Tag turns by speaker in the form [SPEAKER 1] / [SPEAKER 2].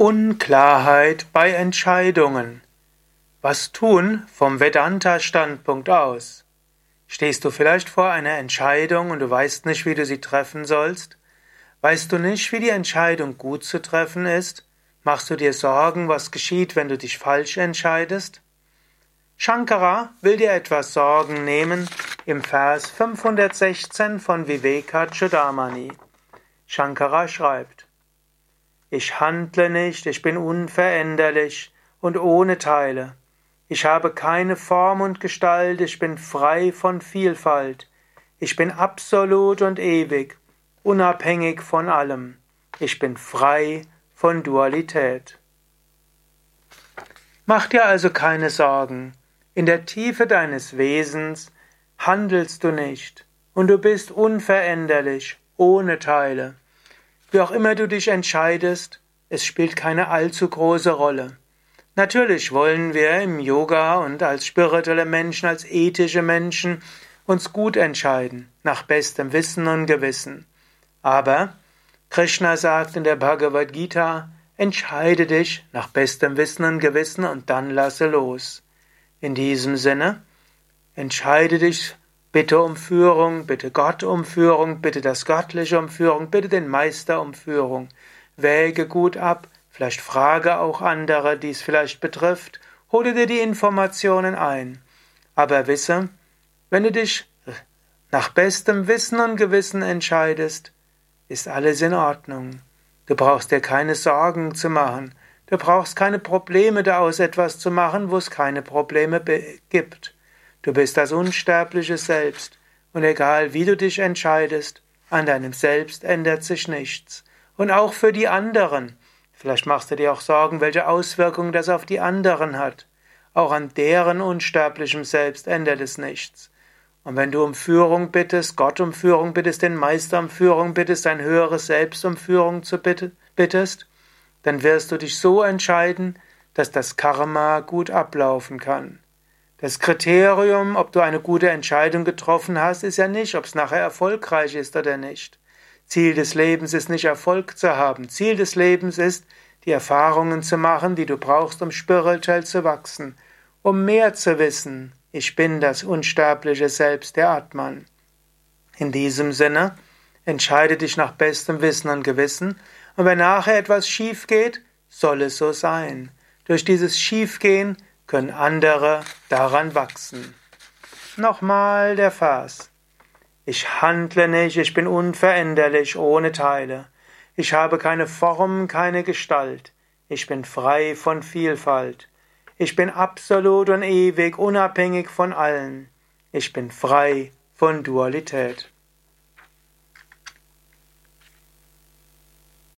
[SPEAKER 1] Unklarheit bei Entscheidungen. Was tun vom Vedanta-Standpunkt aus? Stehst du vielleicht vor einer Entscheidung und du weißt nicht, wie du sie treffen sollst? Weißt du nicht, wie die Entscheidung gut zu treffen ist? Machst du dir Sorgen, was geschieht, wenn du dich falsch entscheidest? Shankara will dir etwas Sorgen nehmen im Vers 516 von Viveka Chudamani. Shankara schreibt, ich handle nicht, ich bin unveränderlich und ohne Teile. Ich habe keine Form und Gestalt, ich bin frei von Vielfalt. Ich bin absolut und ewig, unabhängig von allem. Ich bin frei von Dualität. Mach dir also keine Sorgen. In der Tiefe deines Wesens handelst du nicht und du bist unveränderlich, ohne Teile. Wie auch immer du dich entscheidest, es spielt keine allzu große Rolle. Natürlich wollen wir im Yoga und als spirituelle Menschen, als ethische Menschen uns gut entscheiden, nach bestem Wissen und Gewissen. Aber Krishna sagt in der Bhagavad Gita, entscheide dich nach bestem Wissen und Gewissen und dann lasse los. In diesem Sinne, entscheide dich Bitte um Führung, bitte Gott um Führung, bitte das Göttliche um Führung, bitte den Meister um Führung. Wäge gut ab, vielleicht frage auch andere, die es vielleicht betrifft, hole dir die Informationen ein. Aber wisse, wenn du dich nach bestem Wissen und Gewissen entscheidest, ist alles in Ordnung. Du brauchst dir keine Sorgen zu machen. Du brauchst keine Probleme daraus etwas zu machen, wo es keine Probleme gibt. Du bist das unsterbliche Selbst, und egal wie du dich entscheidest, an deinem Selbst ändert sich nichts. Und auch für die anderen. Vielleicht machst du dir auch Sorgen, welche Auswirkungen das auf die anderen hat. Auch an deren unsterblichem Selbst ändert es nichts. Und wenn du um Führung bittest, Gott um Führung bittest, den Meister um Führung bittest, dein höheres Selbst um Führung zu bittest, dann wirst du dich so entscheiden, dass das Karma gut ablaufen kann. Das Kriterium, ob du eine gute Entscheidung getroffen hast, ist ja nicht, ob es nachher erfolgreich ist oder nicht. Ziel des Lebens ist nicht Erfolg zu haben. Ziel des Lebens ist, die Erfahrungen zu machen, die du brauchst, um spirituell zu wachsen, um mehr zu wissen. Ich bin das unsterbliche Selbst, der Atman. In diesem Sinne, entscheide dich nach bestem Wissen und Gewissen, und wenn nachher etwas schief geht, soll es so sein. Durch dieses Schiefgehen können andere daran wachsen. Nochmal der Vers. Ich handle nicht, ich bin unveränderlich, ohne Teile. Ich habe keine Form, keine Gestalt. Ich bin frei von Vielfalt. Ich bin absolut und ewig unabhängig von allen. Ich bin frei von Dualität.